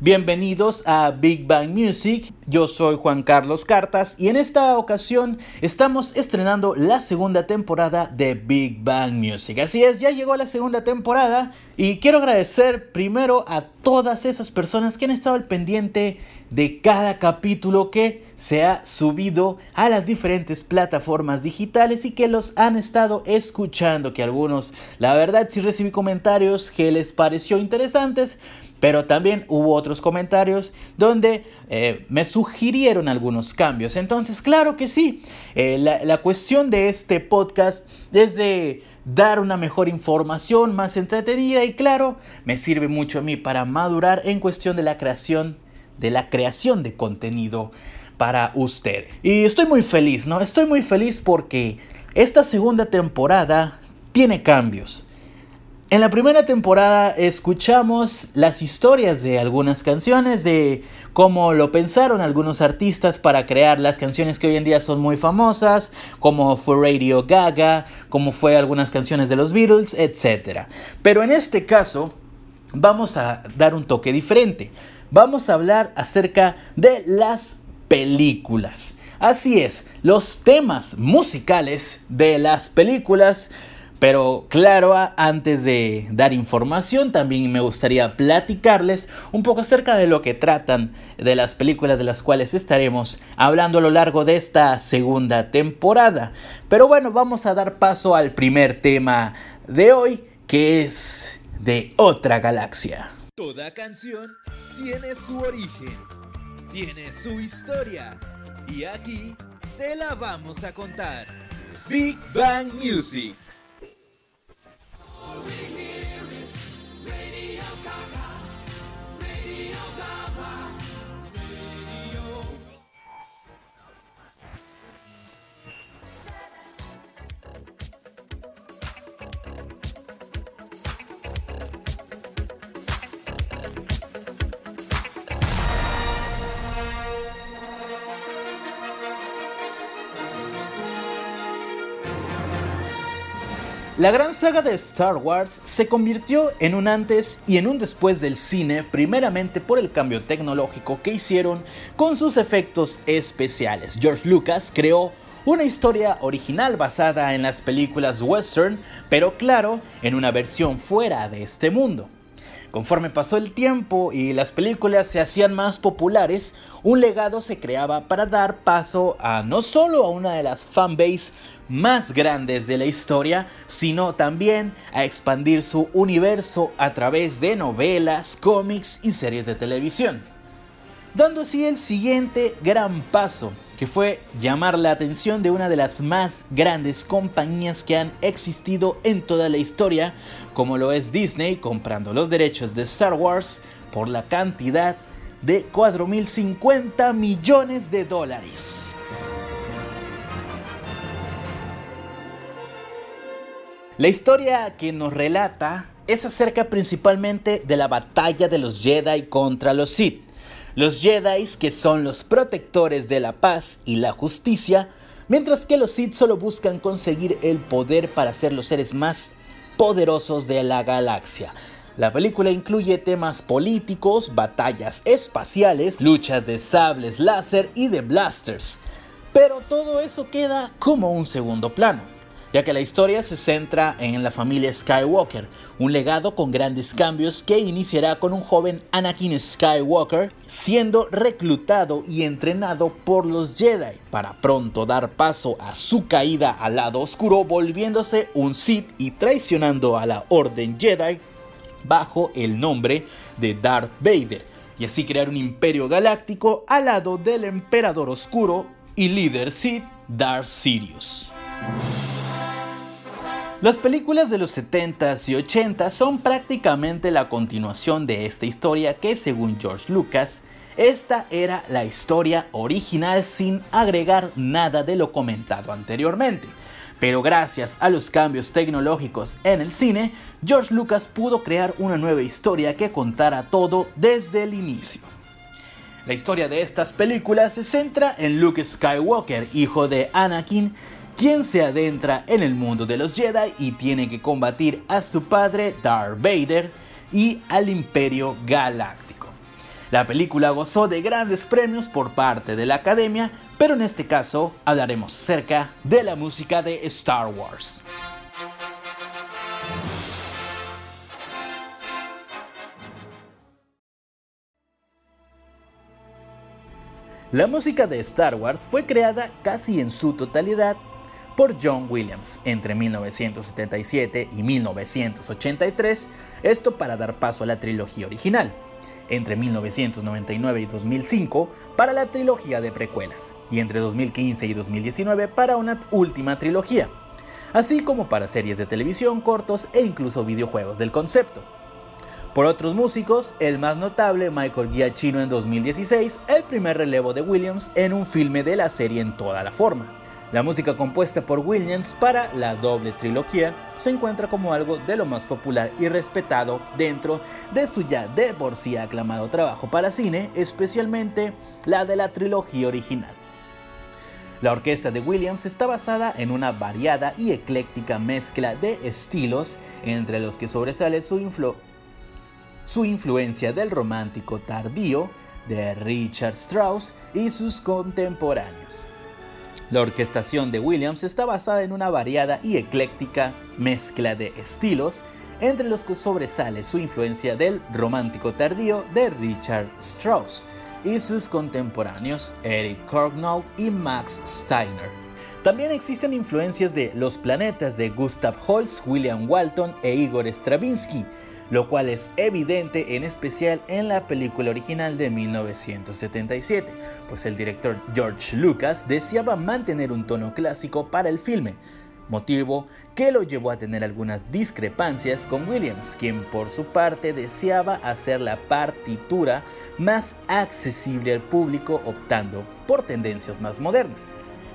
Bienvenidos a Big Bang Music, yo soy Juan Carlos Cartas y en esta ocasión estamos estrenando la segunda temporada de Big Bang Music. Así es, ya llegó la segunda temporada y quiero agradecer primero a todas esas personas que han estado al pendiente de cada capítulo que se ha subido a las diferentes plataformas digitales y que los han estado escuchando, que algunos, la verdad, sí recibí comentarios que les pareció interesantes pero también hubo otros comentarios donde eh, me sugirieron algunos cambios. Entonces, claro que sí, eh, la, la cuestión de este podcast es de dar una mejor información más entretenida y claro, me sirve mucho a mí para madurar en cuestión de la creación de la creación de contenido para ustedes. Y estoy muy feliz, ¿no? Estoy muy feliz porque esta segunda temporada tiene cambios. En la primera temporada escuchamos las historias de algunas canciones, de cómo lo pensaron algunos artistas para crear las canciones que hoy en día son muy famosas, como fue Radio Gaga, como fue algunas canciones de los Beatles, etc. Pero en este caso vamos a dar un toque diferente. Vamos a hablar acerca de las películas. Así es, los temas musicales de las películas pero claro, antes de dar información, también me gustaría platicarles un poco acerca de lo que tratan de las películas de las cuales estaremos hablando a lo largo de esta segunda temporada. Pero bueno, vamos a dar paso al primer tema de hoy, que es de otra galaxia. Toda canción tiene su origen, tiene su historia, y aquí te la vamos a contar. Big Bang Music. glory. La gran saga de Star Wars se convirtió en un antes y en un después del cine, primeramente por el cambio tecnológico que hicieron con sus efectos especiales. George Lucas creó una historia original basada en las películas western, pero claro, en una versión fuera de este mundo. Conforme pasó el tiempo y las películas se hacían más populares, un legado se creaba para dar paso a no solo a una de las fanbase más grandes de la historia, sino también a expandir su universo a través de novelas, cómics y series de televisión. Dando así el siguiente gran paso, que fue llamar la atención de una de las más grandes compañías que han existido en toda la historia, como lo es Disney, comprando los derechos de Star Wars por la cantidad de 4.050 millones de dólares. La historia que nos relata es acerca principalmente de la batalla de los Jedi contra los Sith. Los Jedi que son los protectores de la paz y la justicia, mientras que los Sith solo buscan conseguir el poder para ser los seres más poderosos de la galaxia. La película incluye temas políticos, batallas espaciales, luchas de sables láser y de blasters. Pero todo eso queda como un segundo plano ya que la historia se centra en la familia Skywalker, un legado con grandes cambios que iniciará con un joven Anakin Skywalker siendo reclutado y entrenado por los Jedi, para pronto dar paso a su caída al lado oscuro volviéndose un Sith y traicionando a la Orden Jedi bajo el nombre de Darth Vader, y así crear un imperio galáctico al lado del Emperador Oscuro y líder Sith Darth Sidious. Las películas de los 70s y 80s son prácticamente la continuación de esta historia que según George Lucas, esta era la historia original sin agregar nada de lo comentado anteriormente. Pero gracias a los cambios tecnológicos en el cine, George Lucas pudo crear una nueva historia que contara todo desde el inicio. La historia de estas películas se centra en Luke Skywalker, hijo de Anakin, quien se adentra en el mundo de los Jedi y tiene que combatir a su padre Darth Vader y al Imperio Galáctico. La película gozó de grandes premios por parte de la academia, pero en este caso hablaremos acerca de la música de Star Wars. La música de Star Wars fue creada casi en su totalidad por John Williams entre 1977 y 1983, esto para dar paso a la trilogía original, entre 1999 y 2005 para la trilogía de precuelas, y entre 2015 y 2019 para una última trilogía, así como para series de televisión cortos e incluso videojuegos del concepto. Por otros músicos, el más notable Michael Giacchino en 2016, el primer relevo de Williams en un filme de la serie en toda la forma. La música compuesta por Williams para la doble trilogía se encuentra como algo de lo más popular y respetado dentro de su ya de por sí aclamado trabajo para cine, especialmente la de la trilogía original. La orquesta de Williams está basada en una variada y ecléctica mezcla de estilos, entre los que sobresale su, su influencia del romántico tardío de Richard Strauss y sus contemporáneos. La orquestación de Williams está basada en una variada y ecléctica mezcla de estilos, entre los que sobresale su influencia del romántico tardío de Richard Strauss y sus contemporáneos Eric Cornell y Max Steiner. También existen influencias de Los planetas de Gustav Holst, William Walton e Igor Stravinsky, lo cual es evidente en especial en la película original de 1977, pues el director George Lucas deseaba mantener un tono clásico para el filme, motivo que lo llevó a tener algunas discrepancias con Williams, quien por su parte deseaba hacer la partitura más accesible al público optando por tendencias más modernas.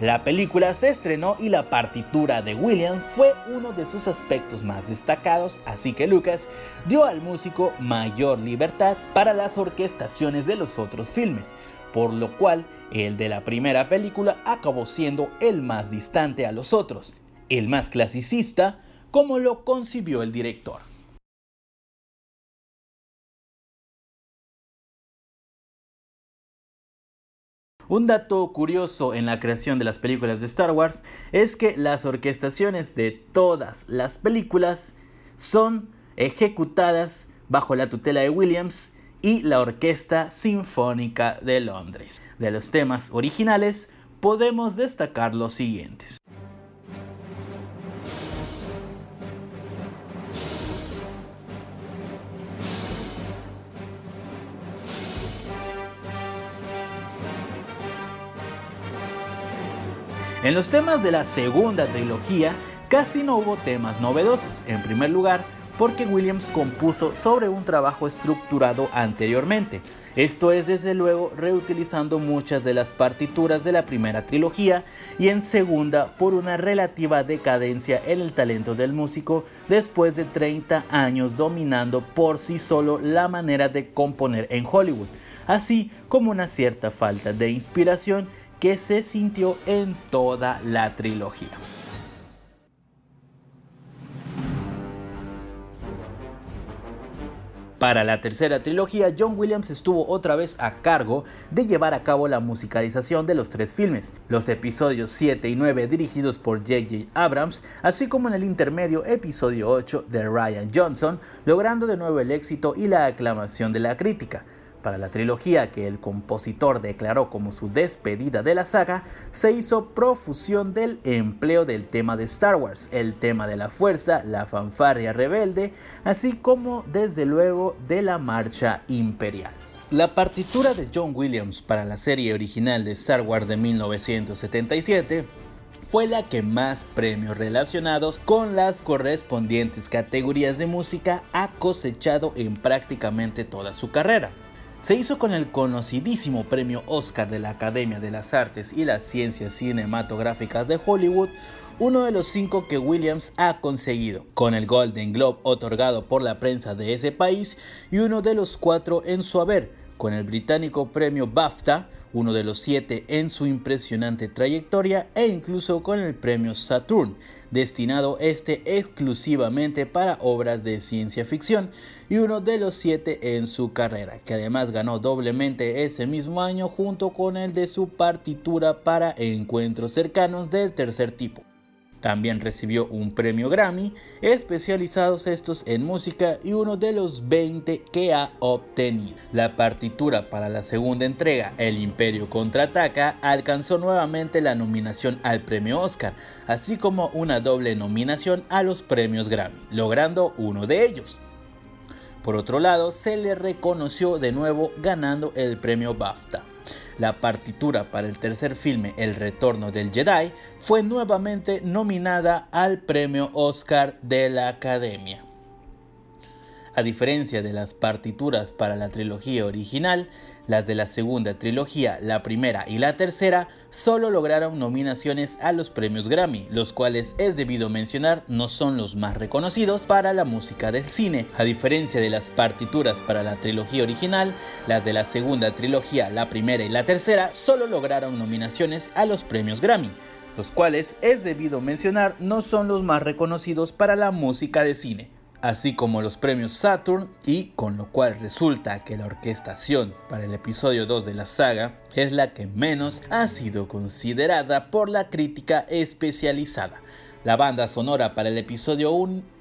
La película se estrenó y la partitura de Williams fue uno de sus aspectos más destacados, así que Lucas dio al músico mayor libertad para las orquestaciones de los otros filmes, por lo cual el de la primera película acabó siendo el más distante a los otros, el más clasicista, como lo concibió el director. Un dato curioso en la creación de las películas de Star Wars es que las orquestaciones de todas las películas son ejecutadas bajo la tutela de Williams y la Orquesta Sinfónica de Londres. De los temas originales podemos destacar los siguientes. En los temas de la segunda trilogía casi no hubo temas novedosos. En primer lugar, porque Williams compuso sobre un trabajo estructurado anteriormente. Esto es desde luego reutilizando muchas de las partituras de la primera trilogía y en segunda por una relativa decadencia en el talento del músico después de 30 años dominando por sí solo la manera de componer en Hollywood, así como una cierta falta de inspiración que se sintió en toda la trilogía. Para la tercera trilogía, John Williams estuvo otra vez a cargo de llevar a cabo la musicalización de los tres filmes, los episodios 7 y 9 dirigidos por J.J. Abrams, así como en el intermedio episodio 8 de Ryan Johnson, logrando de nuevo el éxito y la aclamación de la crítica. Para la trilogía que el compositor declaró como su despedida de la saga, se hizo profusión del empleo del tema de Star Wars, el tema de la fuerza, la fanfarria rebelde, así como desde luego de la marcha imperial. La partitura de John Williams para la serie original de Star Wars de 1977 fue la que más premios relacionados con las correspondientes categorías de música ha cosechado en prácticamente toda su carrera se hizo con el conocidísimo premio Oscar de la Academia de las Artes y las Ciencias Cinematográficas de Hollywood, uno de los cinco que Williams ha conseguido, con el Golden Globe otorgado por la prensa de ese país y uno de los cuatro en su haber, con el británico premio BAFTA, uno de los siete en su impresionante trayectoria, e incluso con el premio Saturn, destinado este exclusivamente para obras de ciencia ficción, y uno de los siete en su carrera, que además ganó doblemente ese mismo año junto con el de su partitura para encuentros cercanos del tercer tipo. También recibió un premio Grammy, especializados estos en música y uno de los 20 que ha obtenido. La partitura para la segunda entrega, El Imperio contraataca, alcanzó nuevamente la nominación al premio Oscar, así como una doble nominación a los premios Grammy, logrando uno de ellos. Por otro lado, se le reconoció de nuevo ganando el premio BAFTA. La partitura para el tercer filme El Retorno del Jedi fue nuevamente nominada al premio Oscar de la Academia. A diferencia de las partituras para la trilogía original, las de la segunda trilogía, la primera y la tercera, solo lograron nominaciones a los premios Grammy, los cuales es debido mencionar no son los más reconocidos para la música del cine. A diferencia de las partituras para la trilogía original, las de la segunda trilogía, la primera y la tercera, solo lograron nominaciones a los premios Grammy los cuales es debido mencionar no son los más reconocidos para la música de cine así como los premios Saturn y con lo cual resulta que la orquestación para el episodio 2 de la saga es la que menos ha sido considerada por la crítica especializada. La banda sonora para el episodio 1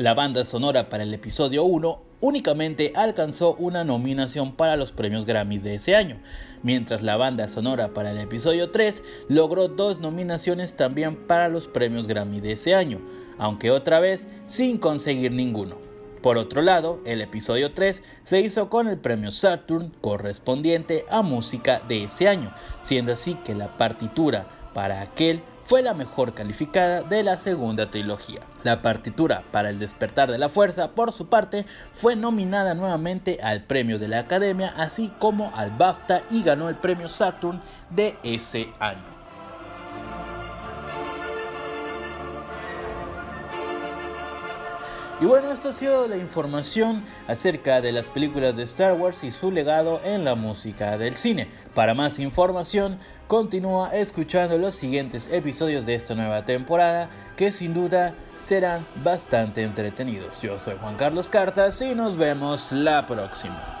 la banda sonora para el episodio 1 únicamente alcanzó una nominación para los premios Grammys de ese año, mientras la banda sonora para el episodio 3 logró dos nominaciones también para los premios Grammy de ese año, aunque otra vez sin conseguir ninguno. Por otro lado, el episodio 3 se hizo con el premio Saturn correspondiente a música de ese año, siendo así que la partitura para aquel fue la mejor calificada de la segunda trilogía. La partitura para El despertar de la fuerza, por su parte, fue nominada nuevamente al premio de la Academia, así como al BAFTA y ganó el premio Saturn de ese año. Y bueno, esto ha sido la información acerca de las películas de Star Wars y su legado en la música del cine. Para más información, continúa escuchando los siguientes episodios de esta nueva temporada que sin duda serán bastante entretenidos. Yo soy Juan Carlos Cartas y nos vemos la próxima.